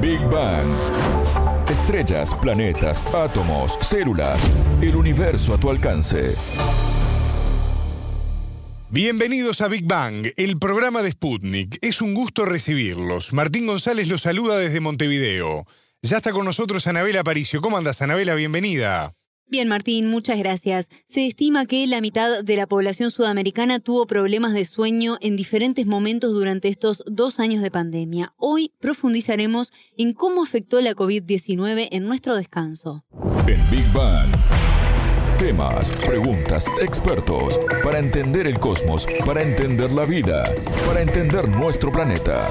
Big Bang. Estrellas, planetas, átomos, células, el universo a tu alcance. Bienvenidos a Big Bang, el programa de Sputnik. Es un gusto recibirlos. Martín González los saluda desde Montevideo. Ya está con nosotros Anabela Aparicio. ¿Cómo andas, Anabela? Bienvenida. Bien, Martín, muchas gracias. Se estima que la mitad de la población sudamericana tuvo problemas de sueño en diferentes momentos durante estos dos años de pandemia. Hoy profundizaremos en cómo afectó la COVID-19 en nuestro descanso. En Big Bang. Temas, preguntas, expertos, para entender el cosmos, para entender la vida, para entender nuestro planeta.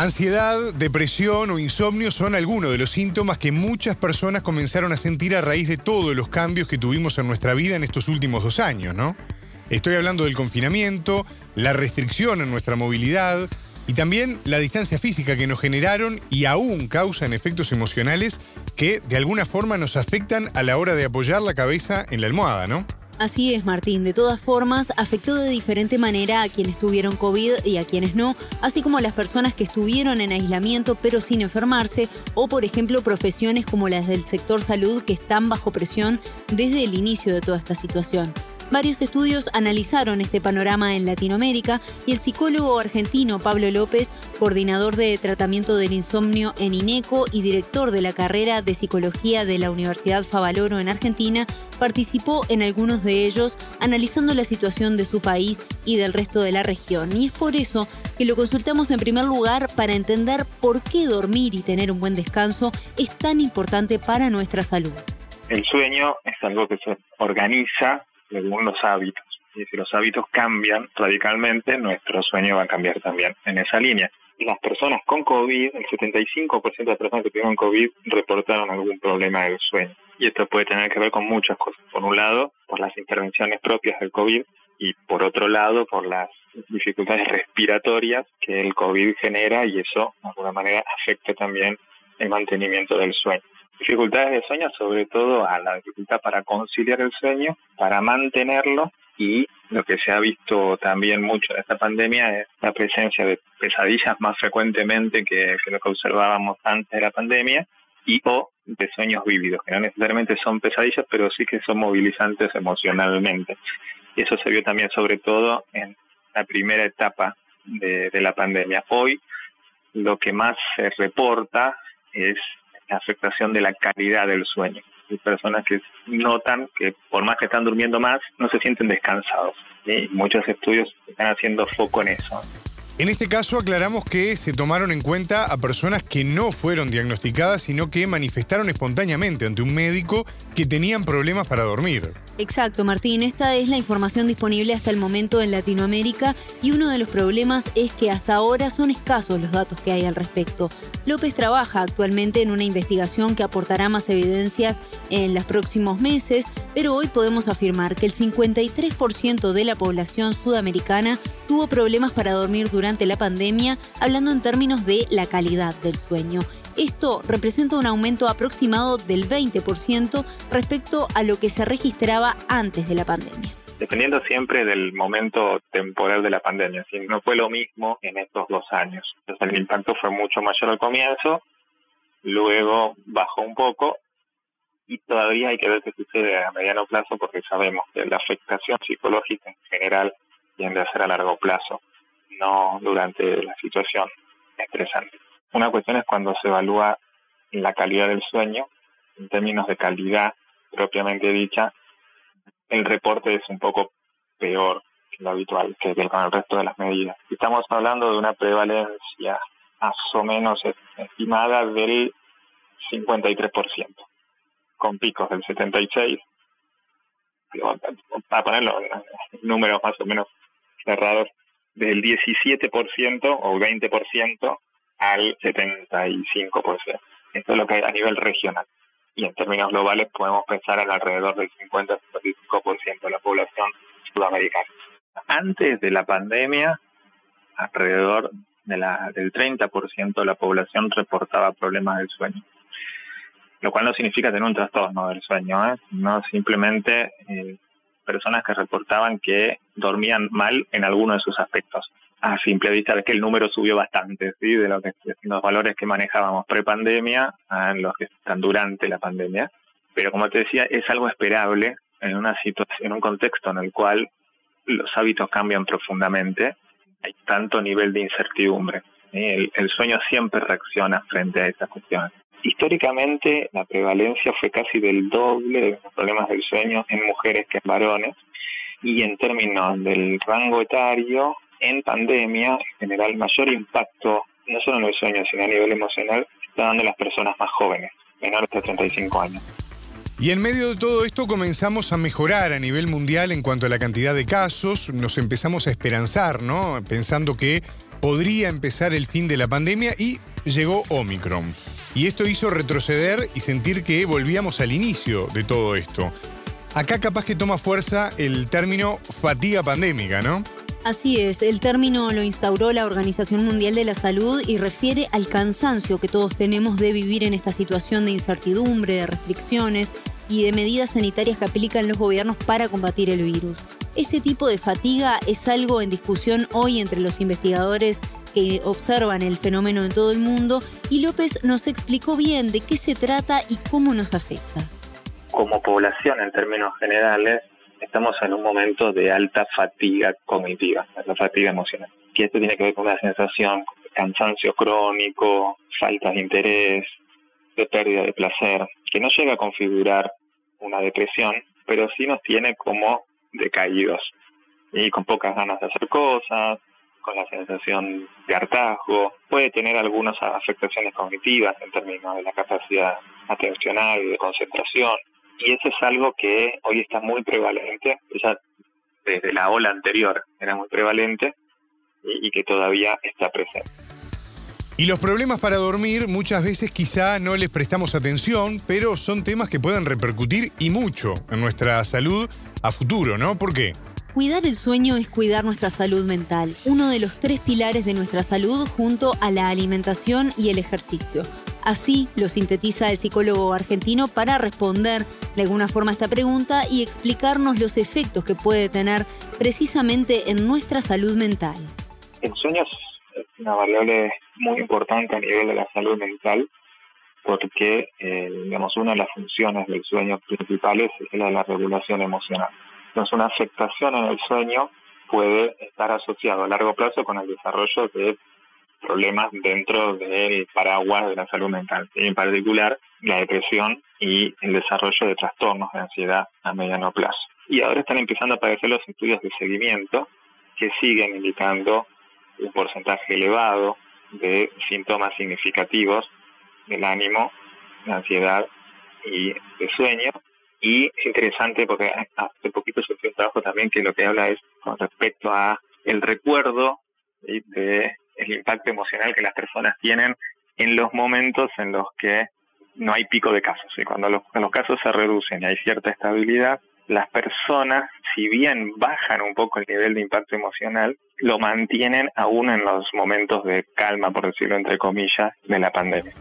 Ansiedad, depresión o insomnio son algunos de los síntomas que muchas personas comenzaron a sentir a raíz de todos los cambios que tuvimos en nuestra vida en estos últimos dos años, ¿no? Estoy hablando del confinamiento, la restricción en nuestra movilidad y también la distancia física que nos generaron y aún causan efectos emocionales que de alguna forma nos afectan a la hora de apoyar la cabeza en la almohada, ¿no? Así es, Martín. De todas formas, afectó de diferente manera a quienes tuvieron COVID y a quienes no, así como a las personas que estuvieron en aislamiento pero sin enfermarse, o por ejemplo profesiones como las del sector salud que están bajo presión desde el inicio de toda esta situación. Varios estudios analizaron este panorama en Latinoamérica y el psicólogo argentino Pablo López, coordinador de tratamiento del insomnio en INECO y director de la carrera de psicología de la Universidad Favaloro en Argentina, participó en algunos de ellos analizando la situación de su país y del resto de la región. Y es por eso que lo consultamos en primer lugar para entender por qué dormir y tener un buen descanso es tan importante para nuestra salud. El sueño es algo que se organiza según los hábitos. Y si los hábitos cambian radicalmente, nuestro sueño va a cambiar también en esa línea. Las personas con COVID, el 75% de las personas que tuvieron COVID reportaron algún problema del sueño. Y esto puede tener que ver con muchas cosas. Por un lado, por las intervenciones propias del COVID y por otro lado, por las dificultades respiratorias que el COVID genera y eso, de alguna manera, afecta también el mantenimiento del sueño dificultades de sueño, sobre todo a la dificultad para conciliar el sueño, para mantenerlo y lo que se ha visto también mucho en esta pandemia es la presencia de pesadillas más frecuentemente que, lo que observábamos antes de la pandemia y o de sueños vívidos, que no necesariamente son pesadillas, pero sí que son movilizantes emocionalmente. Y eso se vio también sobre todo en la primera etapa de, la pandemia. Hoy lo que más se reporta es afectación de la calidad del sueño. Hay personas que notan que por más que están durmiendo más, no se sienten descansados. Y muchos estudios están haciendo foco en eso. En este caso aclaramos que se tomaron en cuenta a personas que no fueron diagnosticadas, sino que manifestaron espontáneamente ante un médico que tenían problemas para dormir. Exacto, Martín. Esta es la información disponible hasta el momento en Latinoamérica y uno de los problemas es que hasta ahora son escasos los datos que hay al respecto. López trabaja actualmente en una investigación que aportará más evidencias en los próximos meses, pero hoy podemos afirmar que el 53% de la población sudamericana tuvo problemas para dormir durante la pandemia, hablando en términos de la calidad del sueño. Esto representa un aumento aproximado del 20% respecto a lo que se registraba antes de la pandemia dependiendo siempre del momento temporal de la pandemia. No fue lo mismo en estos dos años. El impacto fue mucho mayor al comienzo, luego bajó un poco y todavía hay que ver qué sucede a mediano plazo porque sabemos que la afectación psicológica en general tiende a ser a largo plazo, no durante la situación estresante. Una cuestión es cuando se evalúa la calidad del sueño, en términos de calidad propiamente dicha, el reporte es un poco peor que lo habitual, que con el resto de las medidas. Estamos hablando de una prevalencia más o menos estimada del 53%, con picos del 76%, para ponerlo en números más o menos cerrados, del 17% o 20% al 75%. Esto es lo que hay a nivel regional. Y en términos globales podemos pensar en alrededor del 50-55% de la población sudamericana. Antes de la pandemia, alrededor de la, del 30% de la población reportaba problemas del sueño. Lo cual no significa tener un trastorno del sueño, ¿eh? no simplemente eh, personas que reportaban que dormían mal en alguno de sus aspectos. A simple vista es que el número subió bastante, ¿sí? De los, valores que manejábamos pre-pandemia a los que están durante la pandemia. Pero como te decía, es algo esperable en una situación, en un contexto en el cual los hábitos cambian profundamente, hay tanto nivel de incertidumbre. El, el, sueño siempre reacciona frente a estas cuestiones. Históricamente, la prevalencia fue casi del doble de los problemas del sueño en mujeres que en varones, y en términos del rango etario, en pandemia, en general, mayor impacto, no solo en el sueño, sino a nivel emocional, está dando las personas más jóvenes, menores de 35 años. Y en medio de todo esto comenzamos a mejorar a nivel mundial en cuanto a la cantidad de casos, nos empezamos a esperanzar, ¿no? Pensando que podría empezar el fin de la pandemia y llegó Omicron. Y esto hizo retroceder y sentir que volvíamos al inicio de todo esto. Acá capaz que toma fuerza el término fatiga pandémica, ¿no? Así es, el término lo instauró la Organización Mundial de la Salud y refiere al cansancio que todos tenemos de vivir en esta situación de incertidumbre, de restricciones y de medidas sanitarias que aplican los gobiernos para combatir el virus. Este tipo de fatiga es algo en discusión hoy entre los investigadores que observan el fenómeno en todo el mundo y López nos explicó bien de qué se trata y cómo nos afecta. Como población en términos generales, estamos en un momento de alta fatiga cognitiva, la fatiga emocional. Y esto tiene que ver con una sensación de cansancio crónico, falta de interés, de pérdida de placer, que no llega a configurar una depresión, pero sí nos tiene como decaídos y con pocas ganas de hacer cosas, la sensación de hartazgo, puede tener algunas afectaciones cognitivas en términos de la capacidad atencional y de concentración, y eso es algo que hoy está muy prevalente, ya desde la ola anterior era muy prevalente y, que todavía está presente. Y los problemas para dormir muchas veces quizá no les prestamos atención, pero son temas que pueden repercutir y mucho en nuestra salud a futuro, ¿no? ¿Por qué? Cuidar el sueño es cuidar nuestra salud mental, uno de los tres pilares de nuestra salud junto a la alimentación y el ejercicio. Así lo sintetiza el psicólogo argentino para responder de alguna forma a esta pregunta y explicarnos los efectos que puede tener precisamente en nuestra salud mental. El sueño es una variable muy importante a nivel de la salud mental porque, eh, digamos, una de las funciones del sueño principales es la de la regulación emocional. Entonces, una afectación en el sueño puede estar asociado a largo plazo con el desarrollo de problemas dentro del paraguas de la salud mental, en particular la depresión y el desarrollo de trastornos de ansiedad a mediano plazo. Y ahora están empezando a aparecer los estudios de seguimiento que siguen indicando un porcentaje elevado de síntomas significativos del ánimo, de ansiedad y de sueño. Y es interesante porque hace poquito surgió un trabajo también que lo que habla es con respecto a el recuerdo de el impacto emocional que las personas tienen en los momentos en los que no hay pico de casos. Y cuando los, los casos se reducen y hay cierta estabilidad, las personas, si bien bajan un poco el nivel de impacto emocional, lo mantienen aún en los momentos de calma, por decirlo entre comillas, de la pandemia.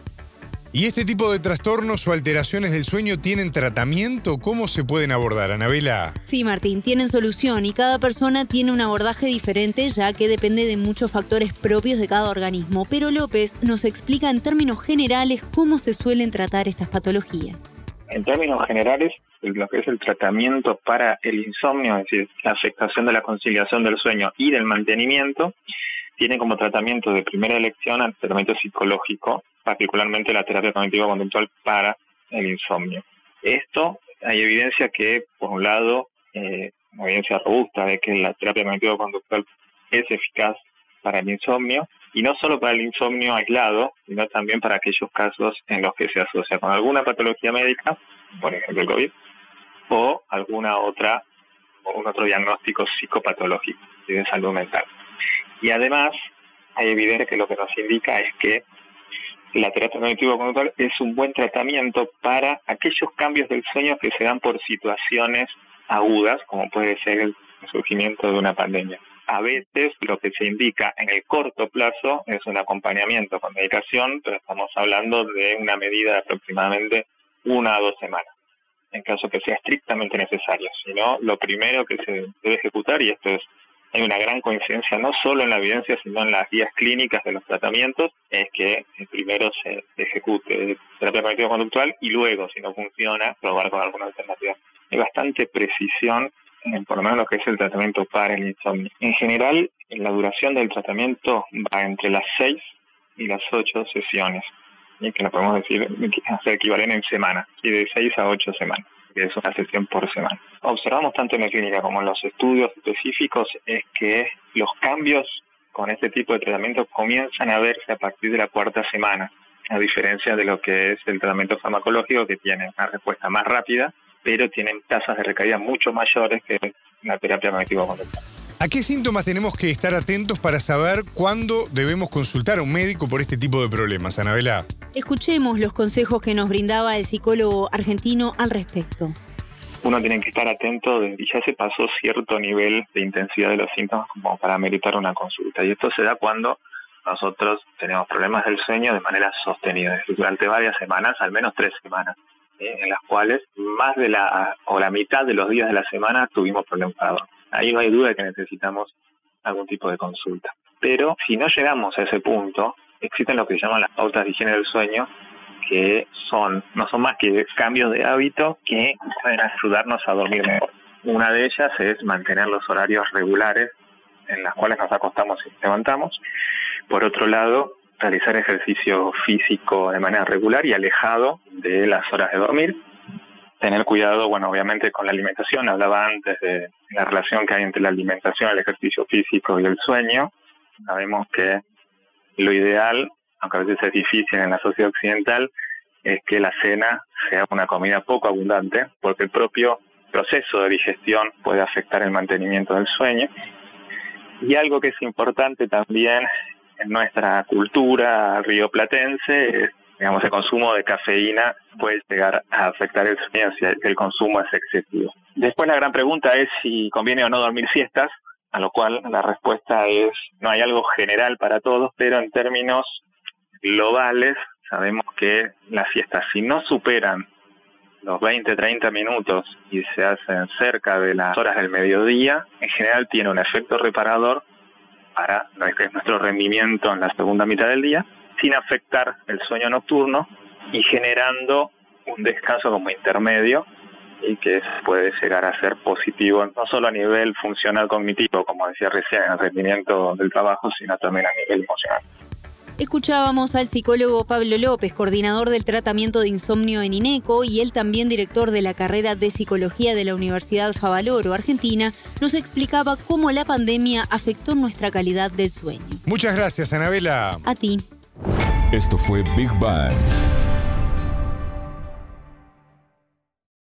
¿Y este tipo de trastornos o alteraciones del sueño tienen tratamiento? ¿Cómo se pueden abordar, Anabela? Sí, Martín, tienen solución y cada persona tiene un abordaje diferente ya que depende de muchos factores propios de cada organismo. Pero López nos explica en términos generales cómo se suelen tratar estas patologías. En términos generales, lo que es el tratamiento para el insomnio, es decir, la afectación de la conciliación del sueño y del mantenimiento, tiene como tratamiento de primera elección el tratamiento psicológico particularmente la terapia cognitiva conductual para el insomnio. Esto hay evidencia que, por un lado, eh, evidencia robusta de que la terapia cognitiva conductual es eficaz para el insomnio, y no solo para el insomnio aislado, sino también para aquellos casos en los que se asocia con alguna patología médica, por ejemplo el COVID, o alguna otra, o un otro diagnóstico psicopatológico de salud mental. Y además, hay evidencia que lo que nos indica es que la terapia cognitiva conductual es un buen tratamiento para aquellos cambios del sueño que se dan por situaciones agudas, como puede ser el surgimiento de una pandemia. A veces lo que se indica en el corto plazo es un acompañamiento con medicación, pero estamos hablando de una medida de aproximadamente una a dos semanas. en caso que sea estrictamente necesario, sino lo primero que se debe ejecutar, y esto es, hay una gran coincidencia no solo en la evidencia, sino en las guías clínicas de los tratamientos, es que primero se ejecute terapia cognitivo-conductual y luego, si no funciona, probar con alguna alternativa. Hay bastante precisión en por lo menos lo que es el tratamiento para el insomnio. En general, la duración del tratamiento va entre las 6 y las 8 sesiones que lo podemos decir, hacer equivalente en semanas, y de 6 a 8 semanas, que es una sesión por semana. Observamos tanto en la clínica como en los estudios específicos es que los cambios con este tipo de tratamiento comienzan a verse a partir de la cuarta semana, a diferencia de lo que es el tratamiento farmacológico que tiene una respuesta más rápida, pero tienen tasas de recaída mucho mayores que la terapia cognitivo-conductual. ¿A qué síntomas tenemos que estar atentos para saber cuándo debemos consultar a un médico por este tipo de problemas, Anabela? Escuchemos los consejos que nos brindaba el psicólogo argentino al respecto. Uno tiene que estar atento de ya se pasó cierto nivel de intensidad de los síntomas como para meritar una consulta. Y esto se da cuando nosotros tenemos problemas del sueño de manera sostenida, durante varias semanas, al menos tres semanas, ¿eh? en las cuales más de la o la mitad de los días de la semana tuvimos problemas para dormir ahí no hay duda de que necesitamos algún tipo de consulta. Pero si no llegamos a ese punto, existen lo que se llaman las pautas de higiene del sueño, que son no son más que cambios de hábito que pueden ayudarnos a dormir mejor. Una de ellas es mantener los horarios regulares en los cuales nos acostamos y levantamos. Por otro lado, realizar ejercicio físico de manera regular y alejado de las horas de dormir tener cuidado, bueno, obviamente con la alimentación, hablaba antes de la relación que hay entre la alimentación, el ejercicio físico y el sueño. Sabemos que lo ideal, aunque a veces es difícil en la sociedad occidental, es que la cena sea una comida poco abundante, porque el propio proceso de digestión puede afectar el mantenimiento del sueño. Y algo que es importante también en nuestra cultura rioplatense es digamos, el consumo de cafeína puede llegar a afectar el sueño si el consumo es excesivo. Después la gran pregunta es si conviene o no dormir siestas, a lo cual la respuesta es no hay algo general para todos, pero en términos globales sabemos que las siestas si no superan los 20, 30 minutos y se hacen cerca de las horas del mediodía, en general tiene un efecto reparador para nuestro rendimiento en la segunda mitad del día sin afectar el sueño nocturno y generando un descanso como intermedio y que puede llegar a ser positivo no solo a nivel funcional cognitivo, como decía recién, en el rendimiento del trabajo, sino también a nivel emocional. Escuchábamos al psicólogo Pablo López, coordinador del tratamiento de insomnio en INECO y él también director de la carrera de psicología de la Universidad Favaloro, Argentina, nos explicaba cómo la pandemia afectó nuestra calidad del sueño. Muchas gracias, Anabela. A ti. Esto fue Big Bang.